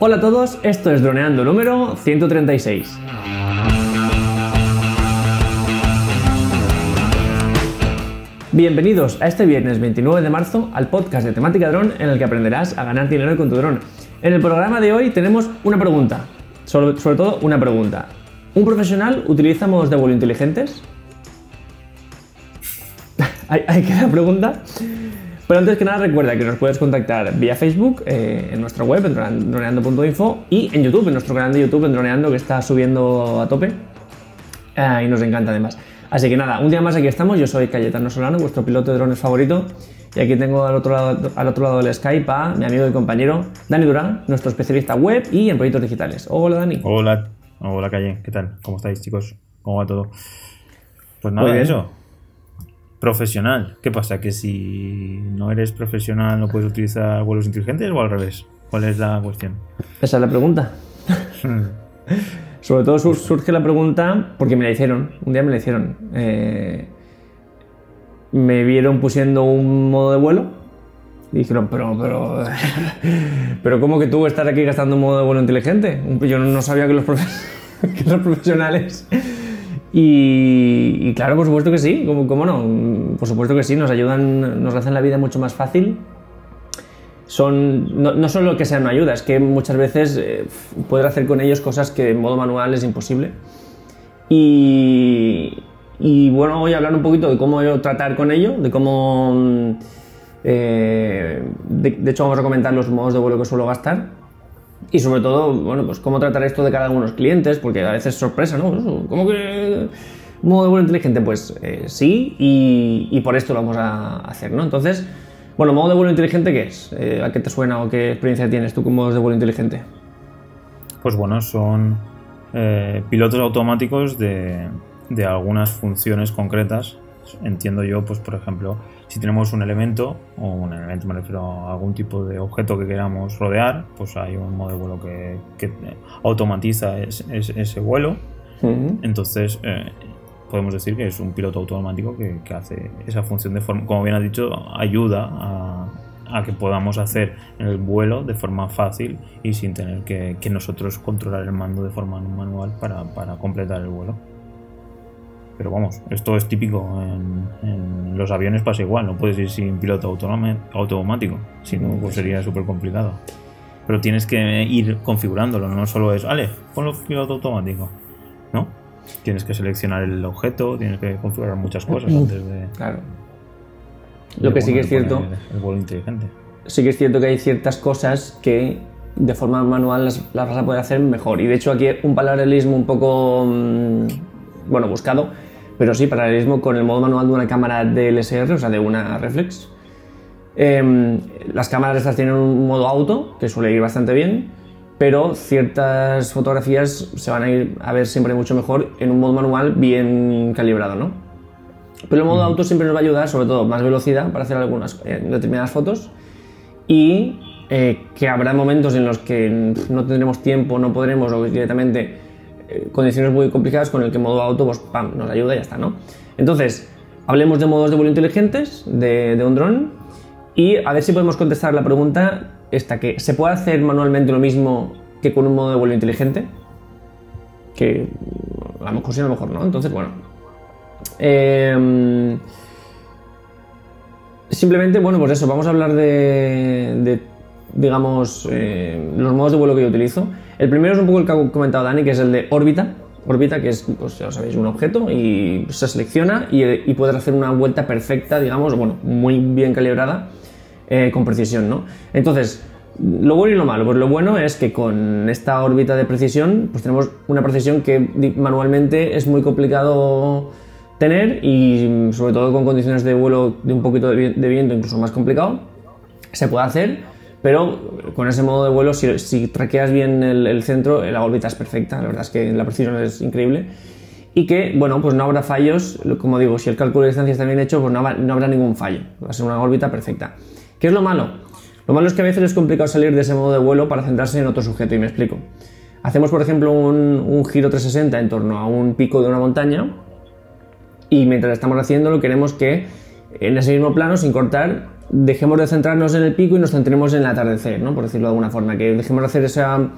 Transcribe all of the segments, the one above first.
Hola a todos, esto es Droneando número 136. Bienvenidos a este viernes 29 de marzo al podcast de temática dron en el que aprenderás a ganar dinero con tu dron. En el programa de hoy tenemos una pregunta, sobre, todo una pregunta. ¿Un profesional utiliza modos de vuelo inteligentes? hay, que dar pregunta. Pero antes que nada recuerda que nos puedes contactar vía Facebook, eh, en nuestra web, en droneando.info y en YouTube, en nuestro canal de YouTube, en Droneando, que está subiendo a tope. Eh, y nos encanta además. Así que nada, un día más aquí estamos. Yo soy Cayetano Solano, vuestro piloto de drones favorito. Y aquí tengo al otro lado, al otro lado del Skype a mi amigo y compañero Dani Durán, nuestro especialista web y en proyectos digitales. Hola Dani. Hola, hola Calle, ¿qué tal? ¿Cómo estáis chicos? ¿Cómo va todo? Pues nada, eso. Profesional. ¿Qué pasa? ¿Que si no eres profesional no puedes utilizar vuelos inteligentes o al revés? ¿Cuál es la cuestión? Esa es la pregunta. Sobre todo surge la pregunta porque me la hicieron, un día me la hicieron. Eh, me vieron pusiendo un modo de vuelo y dijeron, pero, pero, pero ¿cómo que tú estás aquí gastando un modo de vuelo inteligente? Yo no sabía que los, que los profesionales... Y, claro, por supuesto que sí, ¿Cómo, ¿cómo, no? Por supuesto que sí, nos ayudan, nos hacen la vida mucho más fácil son no, no, solo que sean una ayuda, es que muchas veces eh, poder hacer con ellos cosas que en modo manual es imposible. Y, y bueno, voy a hablar un poquito de cómo tratar con ello, de cómo... Mm, eh, de, hecho, vamos a comentar los modos de vuelo que suelo gastar. Y sobre todo, bueno, pues cómo tratar esto de uno de los clientes, porque a veces es sorpresa, ¿no? ¿Cómo que modo de vuelo inteligente? Pues eh, sí, y, por esto lo vamos a hacer, ¿no? Entonces, bueno, modo de vuelo inteligente, ¿qué es? Eh, ¿A qué te suena o qué experiencia tienes tú con modos de vuelo inteligente? Pues bueno, son eh, pilotos automáticos de, algunas funciones concretas. Entiendo yo, pues por ejemplo, si tenemos un elemento, o un elemento me refiero a algún tipo de objeto que queramos rodear, pues hay un modo de vuelo que, automatiza ese vuelo. Entonces, eh, podemos decir que es un piloto automático que, hace esa función de forma, como bien has dicho, ayuda a, que podamos hacer el vuelo de forma fácil y sin tener que, nosotros controlar el mando de forma manual para, completar el vuelo. Pero vamos, esto es típico en, los aviones pasa igual, no puedes ir sin piloto automático, si no pues sería súper complicado. Pero tienes que ir configurándolo, no solo es, vale, ponlo piloto automático, ¿no? Tienes que seleccionar el objeto, tienes que configurar muchas cosas antes de. Claro. Lo que sí que es cierto. El, vuelo inteligente. Sí que es cierto que hay ciertas cosas que de forma manual las, vas a poder hacer mejor. Y de hecho aquí un paralelismo un poco. Mm, bueno, buscado. Pero sí, paralelismo con el modo manual de una cámara DLSR, o sea, de una reflex. Em, las cámaras estas tienen un modo auto, que suele ir bastante bien pero ciertas fotografías se van a ir a ver siempre mucho mejor en un modo manual bien calibrado, ¿no? Pero el modo auto siempre nos va a ayudar, sobre todo, más velocidad para hacer algunas eh, determinadas fotos y eh, que habrá momentos en los que no tendremos tiempo, no podremos o directamente condiciones muy complicadas con el que modo auto pues, pam, nos ayuda y ya está, ¿no? Entonces, hablemos de modos de vuelo inteligentes de, un dron y a ver si podemos contestar la pregunta esta, que se puede hacer manualmente lo mismo que con un modo de vuelo inteligente, que a lo mejor sí, a lo mejor no. Entonces, bueno. Em, simplemente, bueno, pues eso, vamos a hablar de, digamos, eh, los modos de vuelo que yo utilizo. El primero es un poco el que ha comentado Dani, que es el de órbita. Órbita, que es, pues ya sabéis, un objeto y se selecciona y, y puedes hacer una vuelta perfecta, digamos, bueno, muy bien calibrada eh, con precisión, ¿no? Entonces, lo bueno y lo malo, pues lo bueno es que con esta órbita de precisión, pues tenemos una precisión que manualmente es muy complicado tener y sobre todo con condiciones de vuelo de un poquito de viento incluso más complicado, se puede hacer, pero con ese modo de vuelo, si, traqueas bien el, centro, la órbita es perfecta, la verdad es que la precisión es increíble. Y que, bueno, pues no habrá fallos, como digo, si el cálculo de distancia está bien hecho, pues no, habrá ningún fallo, va a ser una órbita perfecta. ¿Qué es lo malo? Lo malo es que a veces es complicado salir de ese modo de vuelo para centrarse en otro sujeto y me explico. Hacemos, por ejemplo, un, giro 360 en torno a un pico de una montaña y mientras estamos haciéndolo queremos que en ese mismo plano, sin cortar, dejemos de centrarnos en el pico y nos centremos en el atardecer, ¿no? por decirlo de alguna forma, que dejemos de hacer esa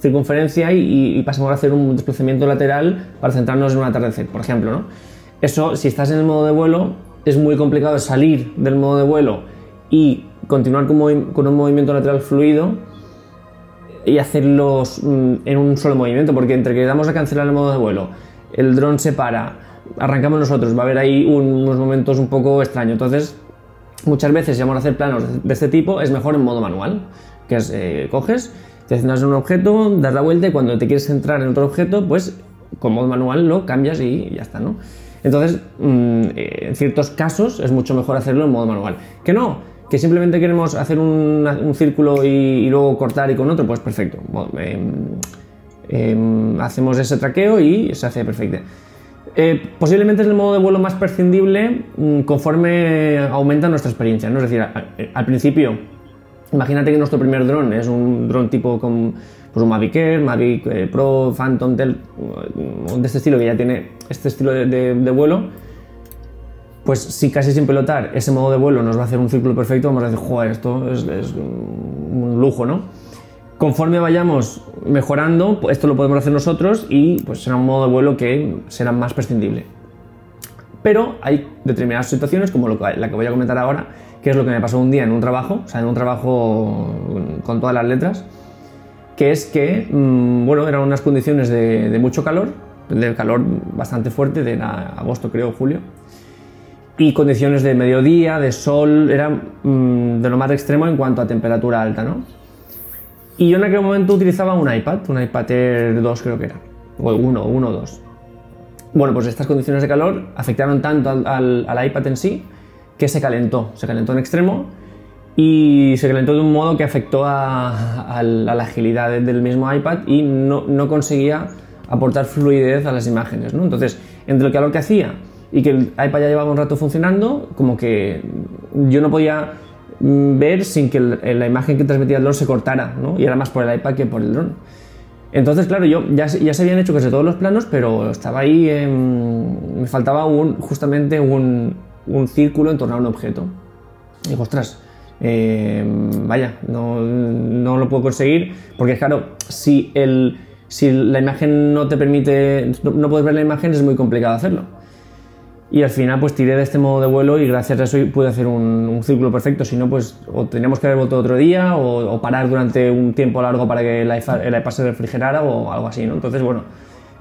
circunferencia y, pasemos a hacer un desplazamiento lateral para centrarnos en un atardecer, por ejemplo. ¿no? Eso, si estás en el modo de vuelo, es muy complicado salir del modo de vuelo y continuar con, un movimiento lateral fluido y hacerlos mm, en un solo movimiento, porque entre que damos a cancelar el modo de vuelo, el dron se para, arrancamos nosotros, va a haber ahí unos momentos un poco extraños. Entonces, muchas veces si vamos a hacer planos de este tipo, es mejor en modo manual, que es, eh, coges, te centras en un objeto, das la vuelta y cuando te quieres centrar en otro objeto, pues con modo manual lo cambias y ya está, ¿no? Entonces, mm, eh, en ciertos casos es mucho mejor hacerlo en modo manual. Que no, que simplemente queremos hacer un, círculo y, luego cortar y con otro, pues perfecto. Em, em, hacemos ese traqueo y se hace perfecto. Eh, posiblemente es el modo de vuelo más prescindible mm, conforme aumenta nuestra experiencia. ¿no? Es decir, al principio, imagínate que nuestro primer dron es un dron tipo con pues un Mavic Air, Mavic eh, Pro, Phantom, Del, mm, de este estilo que ya tiene este estilo de, vuelo. Pues si casi sin pilotar ese modo de vuelo nos va a hacer un círculo perfecto, vamos a decir, joder, esto es, es un lujo, ¿no? Conforme vayamos mejorando, esto lo podemos hacer nosotros y pues será un modo de vuelo que será más prescindible. Pero hay determinadas situaciones, como la que voy a comentar ahora, que es lo que me pasó un día en un trabajo, o sea, en un trabajo con todas las letras, que es que, mm, bueno, eran unas condiciones de, mucho calor, de calor bastante fuerte, de agosto creo, julio, y condiciones de mediodía, de sol, eran mm, de lo más extremo en cuanto a temperatura alta, ¿no? Y yo en aquel momento utilizaba un iPad, un iPad Air 2 creo que era, o 1, 1 o 2. Bueno, pues estas condiciones de calor afectaron tanto al, iPad en sí que se calentó, se calentó en extremo y se calentó de un modo que afectó a, la agilidad del mismo iPad y no, no, conseguía aportar fluidez a las imágenes. Entonces, entre el calor que hacía y que el iPad ya llevaba un rato funcionando, como que yo no podía ver sin que la imagen que transmitía el dron se cortara, ¿no? Y era más por el iPad que por el dron. Entonces, claro, yo ya, ya se habían hecho casi todos los planos, pero estaba ahí, me faltaba justamente un, un, círculo en torno a un objeto. Y digo, ostras, em, vaya, no, no, lo puedo conseguir, porque claro, si, el, si la imagen no te permite, no puedes ver la imagen, es muy complicado hacerlo. Y al final pues tiré de este modo de vuelo y gracias a eso pude hacer un, círculo perfecto. Si no, pues o teníamos que haber vuelto otro día o, parar durante un tiempo largo para que el iPad, se refrigerara o algo así, ¿no? Entonces, bueno,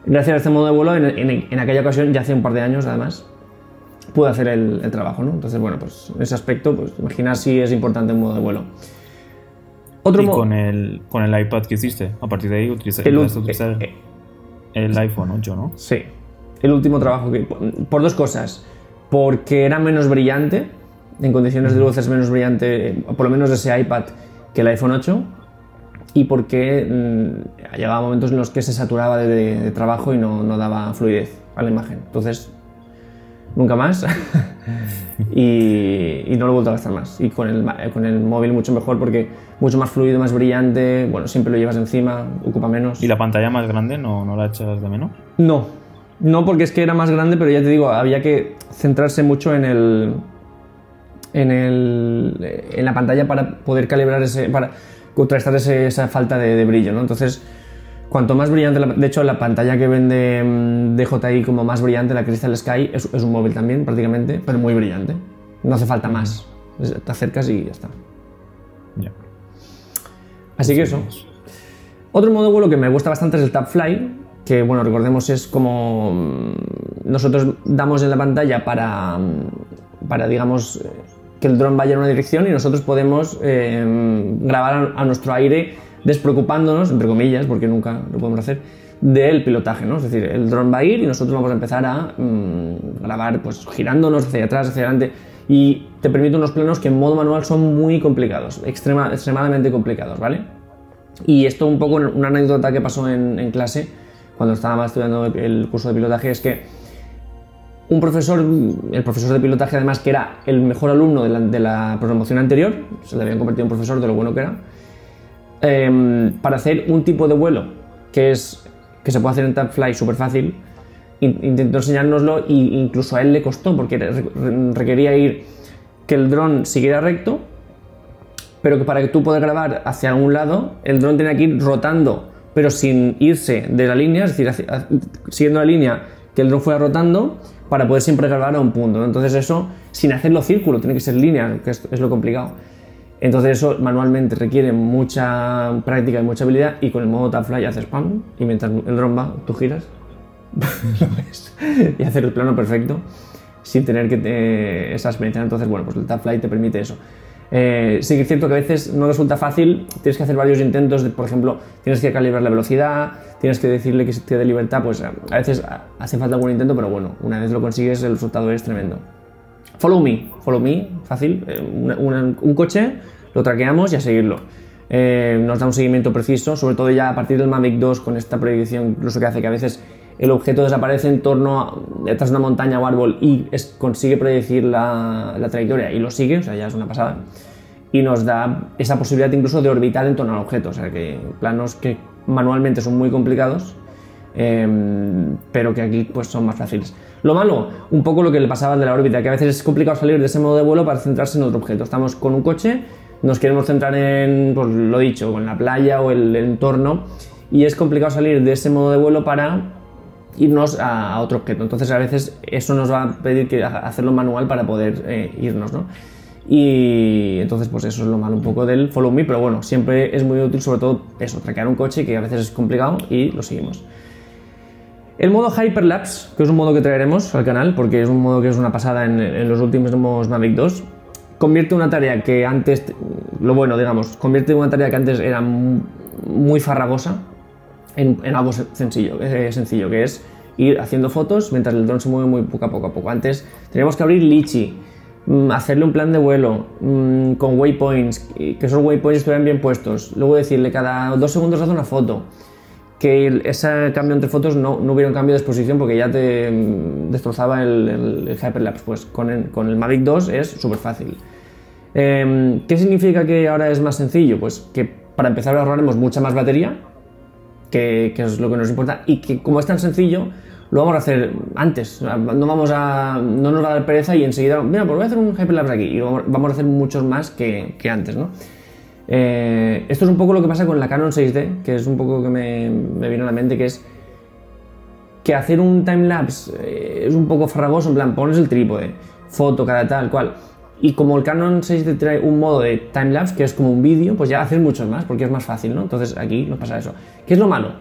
gracias a este modo de vuelo, en, aquella ocasión, ya hace un par de años además, pude hacer el, trabajo, ¿no? Entonces, bueno, pues en ese aspecto, pues imaginar si es importante el modo de vuelo. Otro ¿Y con el, con el iPad que hiciste? A partir de ahí utilizaste el, eh, eh, el iPhone 8, ¿no? Sí, el último trabajo que... Por dos cosas. Porque era menos brillante, en condiciones de luz es menos brillante, por lo menos ese iPad, que el iPhone 8. Y porque mm, llegaba momentos en los que se saturaba de, trabajo y no, no, daba fluidez a la imagen. Entonces, nunca más. y, y, no lo he vuelto a gastar más. Y con el, con el móvil mucho mejor porque mucho más fluido, más brillante. Bueno, siempre lo llevas encima, ocupa menos. ¿Y la pantalla más grande no, no la echas de menos? No, no porque es que era más grande, pero ya te digo, había que centrarse mucho en el. en, el, en la pantalla para poder calibrar ese. para contrastar esa falta de, brillo, ¿no? Entonces, cuanto más brillante. de hecho, la pantalla que vende mm, DJI como más brillante, la Crystal Sky, es, un móvil también, prácticamente, pero muy brillante. No hace falta más. Te acercas y ya está. Ya. Así que eso. Otro modo vuelo que me gusta bastante es el Tap Fly, que bueno, recordemos es como mm, nosotros damos en la pantalla para, mm, para digamos, que el dron vaya en una dirección y nosotros podemos eh, grabar a, nuestro aire despreocupándonos, entre comillas, porque nunca lo podemos hacer, del pilotaje, ¿no? Es decir, el dron va a ir y nosotros vamos a empezar a mm, grabar pues girándonos hacia atrás, hacia adelante y te permite unos planos que en modo manual son muy complicados, extrema, extremadamente complicados, ¿vale? Y esto un poco una anécdota que pasó en clase cuando estaba estudiando el curso de pilotaje es que un profesor, el profesor de pilotaje además que era el mejor alumno de la, promoción anterior, se le habían convertido en profesor de lo bueno que era, em, para hacer un tipo de vuelo que, es, que se puede hacer en Tapfly súper fácil, intentó enseñárnoslo e incluso a él le costó porque requería ir que el dron siguiera recto, pero que para que tú puedas grabar hacia algún lado, el dron tenía que ir rotando, pero sin irse de la línea, es decir, siguiendo la línea que el dron fuera rotando para poder siempre grabar a un punto. Entonces eso, sin hacerlo círculo, tiene que ser línea, que es, lo complicado. Entonces eso manualmente requiere mucha práctica y mucha habilidad y con el modo fly haces spam y mientras el dron va, tú giras y hacer el plano perfecto sin tener que eh, esa experiencia. Entonces, bueno, pues el fly te permite eso. Eh, sí que es cierto que a veces no resulta fácil, tienes que hacer varios intentos, por ejemplo, tienes que calibrar la velocidad, tienes que decirle que se te dé libertad, pues a veces hace falta algún intento, pero bueno, una vez lo consigues el resultado es tremendo. Follow me, follow me, fácil, eh, un coche, lo traqueamos y a seguirlo. Eh, nos da un seguimiento preciso, sobre todo ya a partir del Mavic 2 con esta prohibición incluso que hace que a veces el objeto desaparece en torno a, detrás de una montaña o árbol y consigue predecir la, trayectoria y lo sigue, o sea, ya es una pasada. Y nos da esa posibilidad incluso de orbitar en torno al objeto, o sea, que planos que manualmente son muy complicados, em, pero que aquí pues son más fáciles. Lo malo, un poco lo que le pasaba de la órbita, que a veces es complicado salir de ese modo de vuelo para centrarse en otro objeto. Estamos con un coche, nos queremos centrar en, pues lo dicho, en la playa o el entorno, y es complicado salir de ese modo de vuelo para irnos a, otro objeto. Entonces a veces eso nos va a pedir que hacerlo manual para poder eh, irnos, ¿no? Y entonces pues eso es lo malo un poco del follow me, pero bueno, siempre es muy útil sobre todo eso, traquear un coche que a veces es complicado y lo seguimos. El modo Hyperlapse, que es un modo que traeremos al canal porque es un modo que es una pasada en, los últimos Mavic 2, convierte una tarea que antes, lo bueno digamos, convierte una tarea que antes era muy farragosa, en, algo sencillo, eh, sencillo, que es ir haciendo fotos mientras el dron se mueve muy poco a poco a poco. Antes teníamos que abrir Litchi, mm, hacerle un plan de vuelo mm, con waypoints, que esos waypoints estuvieran bien puestos. Luego decirle cada dos segundos hace una foto. Que ese cambio entre fotos no, no, hubiera un cambio de exposición porque ya te mm, destrozaba el, el, Hyperlapse. Pues con el, con el Mavic 2 es súper fácil. Em, ¿Qué significa que ahora es más sencillo? Pues que para empezar ahorraremos mucha más batería que, es lo que nos importa, y que como es tan sencillo, lo vamos a hacer antes. No, vamos a, no nos va a dar pereza y enseguida, mira, pues voy a hacer un Hyperlapse aquí y vamos a hacer muchos más que, que antes, ¿no? Eh, esto es un poco lo que pasa con la Canon 6D, que es un poco que me, me vino a la mente, que es que hacer un timelapse eh, es un poco farragoso, en plan, pones el trípode, foto, cada tal, cual. Y como el Canon 6D trae un modo de timelapse, que es como un vídeo, pues ya haces muchos más, porque es más fácil, ¿no? Entonces aquí nos pasa eso. ¿Qué es lo malo?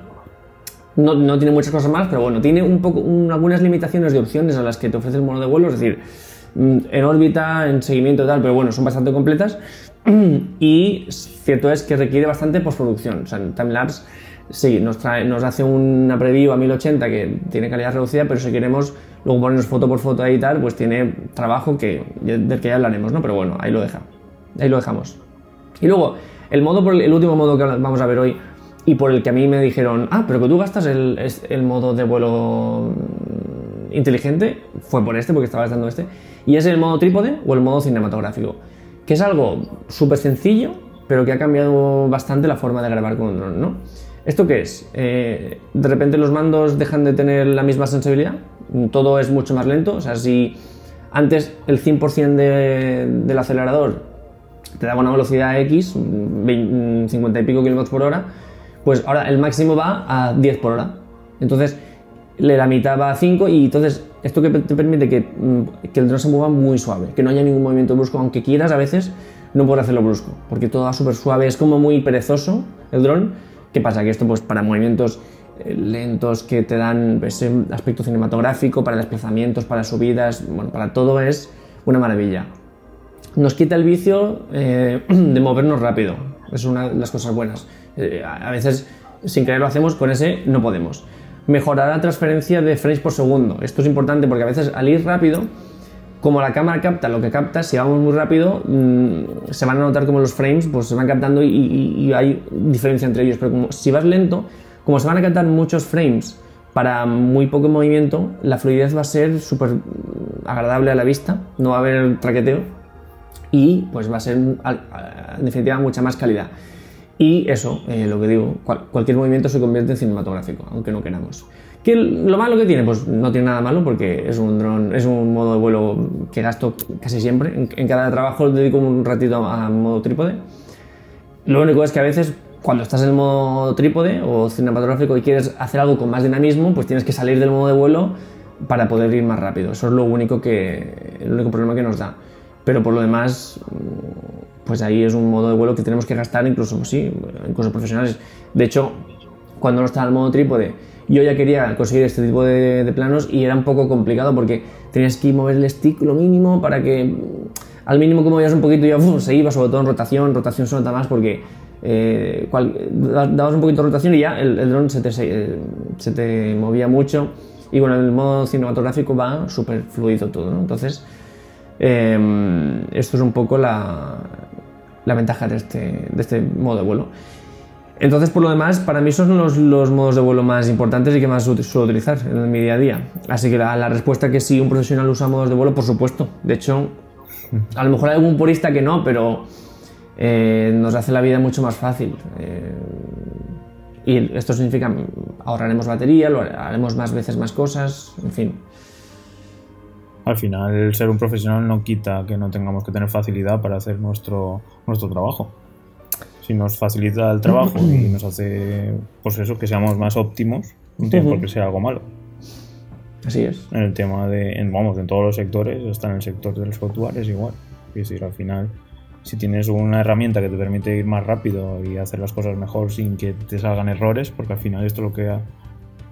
No, no tiene muchas cosas más, pero bueno, tiene un poco, algunas limitaciones de opciones a las que te ofrece el modo de vuelo, es decir, mm, en órbita, en seguimiento y tal, pero bueno, son bastante completas. Y cierto es que requiere bastante postproducción. O sea, en timelapse sí, nos, trae, nos hace una preview a 1080 que tiene calidad reducida, pero si queremos luego ponernos foto por foto y tal, pues tiene trabajo que, del que ya hablaremos, ¿no? Pero bueno, ahí lo deja. Ahí lo dejamos. Y luego, el modo, el último modo que vamos a ver hoy y por el que a mí me dijeron, ah, pero que tú gastas el, el modo de vuelo inteligente, fue por este, porque estaba gastando este, y es el modo trípode o el modo cinematográfico, que es algo súper sencillo, pero que ha cambiado bastante la forma de grabar con un dron, ¿no? ¿Esto qué es? Eh, de repente los mandos dejan de tener la misma sensibilidad, todo es mucho más lento, o sea, si antes el 100% del acelerador te daba una velocidad X, 50 y pico kilómetros por hora, pues ahora el máximo va a 10 por hora. Entonces, la mitad va a 5 y entonces esto que te permite que, mm, que el dron se mueva muy suave, que no haya ningún movimiento brusco, aunque quieras a veces no puedes hacerlo brusco, porque todo va súper suave, es como muy perezoso el dron ¿Qué pasa? Que esto pues para movimientos eh, lentos que te dan ese aspecto cinematográfico, para desplazamientos, para subidas, bueno, para todo es una maravilla. Nos quita el vicio eh, de movernos rápido, es una de las cosas buenas. Eh, a veces sin querer lo hacemos, con ese no podemos. Mejorar la transferencia de frames por segundo. Esto es importante porque a veces al ir rápido como la cámara capta lo que capta, si vamos muy rápido, mm, se van a notar como los frames pues, se van captando y, hay diferencia entre ellos. Pero como, si vas lento, como se van a captar muchos frames para muy poco movimiento, la fluidez va a ser súper agradable a la vista, no va a haber traqueteo y pues va a ser en definitiva mucha más calidad. Y eso, eh, lo que digo, cual- cualquier movimiento se convierte en cinematográfico, aunque no queramos. ¿Qué lo malo que tiene? Pues no tiene nada malo porque es un dron, es un modo de vuelo que gasto casi siempre. En, en cada trabajo dedico un ratito a, a modo trípode. Lo único es que a veces cuando estás en el modo trípode o cinematográfico y quieres hacer algo con más dinamismo, pues tienes que salir del modo de vuelo para poder ir más rápido. Eso es lo único que el único problema que nos da. Pero por lo demás, pues ahí es un modo de vuelo que tenemos que gastar incluso sí, incluso profesionales. De hecho, cuando no estaba en el modo trípode, yo ya quería conseguir este tipo de, planos y era un poco complicado porque tenías que mover el stick lo mínimo para que mm, al mínimo que movías un poquito ya uf, se iba, sobre todo en rotación, rotación se nota más porque eh, dabas un poquito de rotación y ya el, el dron se te, se, eh, te movía mucho y con el modo cinematográfico va súper fluido todo. Entonces, eh, esto es un poco la, la ventaja de este, de este modo de vuelo. Entonces, por lo demás, para mí son los, modos de vuelo más importantes y que más suelo utilizar en mi día a día. Así que la, respuesta que sí, un profesional usa modos de vuelo, por supuesto. De hecho, a lo mejor hay algún purista que no, pero eh, nos hace la vida mucho más fácil. Eh, y esto significa ahorraremos batería, lo haremos más veces más cosas, en fin. Al final, el ser un profesional no quita que no tengamos que tener facilidad para hacer nuestro, nuestro trabajo. Si nos facilita el trabajo y nos hace, pues eso, que seamos más óptimos, no tiene por qué ser algo malo. Así es. En el tema de, en, vamos, en todos los sectores, hasta en el sector del software es igual. Es decir, al final, si tienes una herramienta que te permite ir más rápido y hacer las cosas mejor sin que te salgan errores, porque al final esto lo que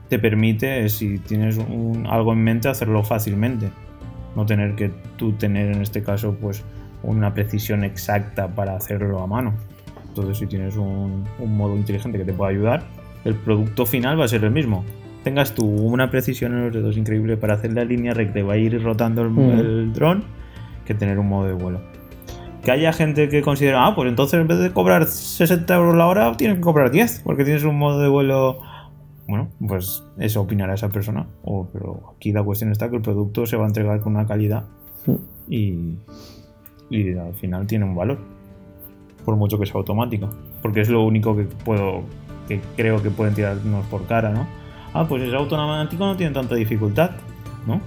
te permite es, si tienes un- algo en mente, hacerlo fácilmente. No tener que tú tener, en este caso, pues una precisión exacta para hacerlo a mano. Entonces, si tienes un, un modo inteligente que te pueda ayudar, el producto final va a ser el mismo. Tengas tú una precisión en los dedos increíble para hacer la línea recta y va a ir rotando el, Mm. el dron, que tener un modo de vuelo. Que haya gente que considera, ah, pues entonces en vez de cobrar 60 euros la hora, tienes que cobrar 10, porque tienes un modo de vuelo. Bueno, pues eso opinará esa persona. O, pero aquí la cuestión está que el producto se va a entregar con una calidad y, y al final tiene un valor. Por mucho que sea automático. Porque es lo único que puedo. que creo que pueden tirarnos por cara, ¿no? Ah, pues es automático, no tiene tanta dificultad, ¿no?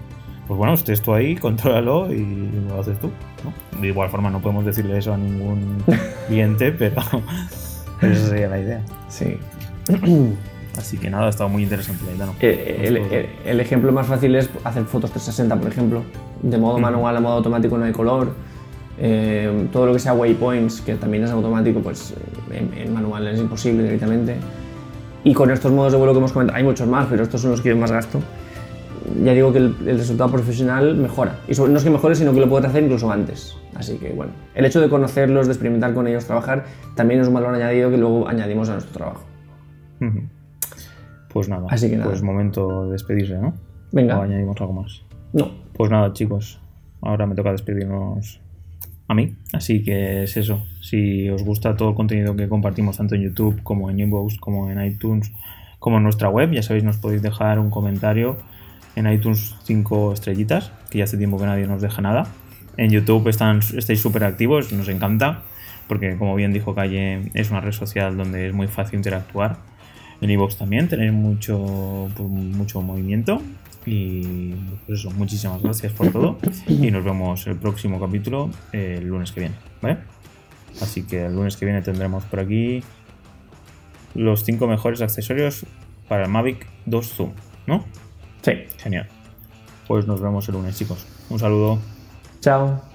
Pues bueno, estés tú ahí, contrólalo y lo haces tú, ¿no? De igual forma no podemos decirle eso a ningún cliente, pero esa sería la idea. Sí. Así que nada, ha estado muy interesante la ¿no? Eh, El, el- el ejemplo más fácil es hacer fotos 360, por ejemplo. De modo manual a modo automático no hay color. Eh, todo lo que sea waypoints, que también es automático, pues en, en manual es imposible directamente. Y con estos modos de vuelo que hemos comentado, hay muchos más, pero estos son los que yo más gasto. Ya digo que el, el resultado profesional mejora. Y sobre- no es que mejore, sino que lo puedes hacer incluso antes. Así que bueno, el hecho de conocerlos, de experimentar con ellos, trabajar, también es un valor añadido que luego añadimos a nuestro trabajo. Pues nada, Así que nada. pues momento de despedirse, ¿no? Venga. O añadimos algo más. No, Pues nada, chicos, ahora me toca despedirnos a mí. Así que es eso. Si os gusta todo el contenido que compartimos tanto en YouTube como en Inbox, como en iTunes, como en nuestra web, ya sabéis, nos podéis dejar un comentario en iTunes 5 estrellitas, que ya hace tiempo que nadie nos deja nada. En YouTube están, estáis súper activos, nos encanta, porque como bien dijo Calle, es una red social donde es muy fácil interactuar. En iVoox también tenéis mucho, pues, mucho movimiento. Y pues eso, muchísimas gracias por todo. Y nos vemos el próximo capítulo eh, el lunes que viene. ¿Vale? Así que el lunes que viene tendremos por aquí los 5 mejores accesorios para el Mavic 2 Zoom. ¿No? sí. Genial. Pues nos vemos el lunes, chicos. Un saludo. Chao.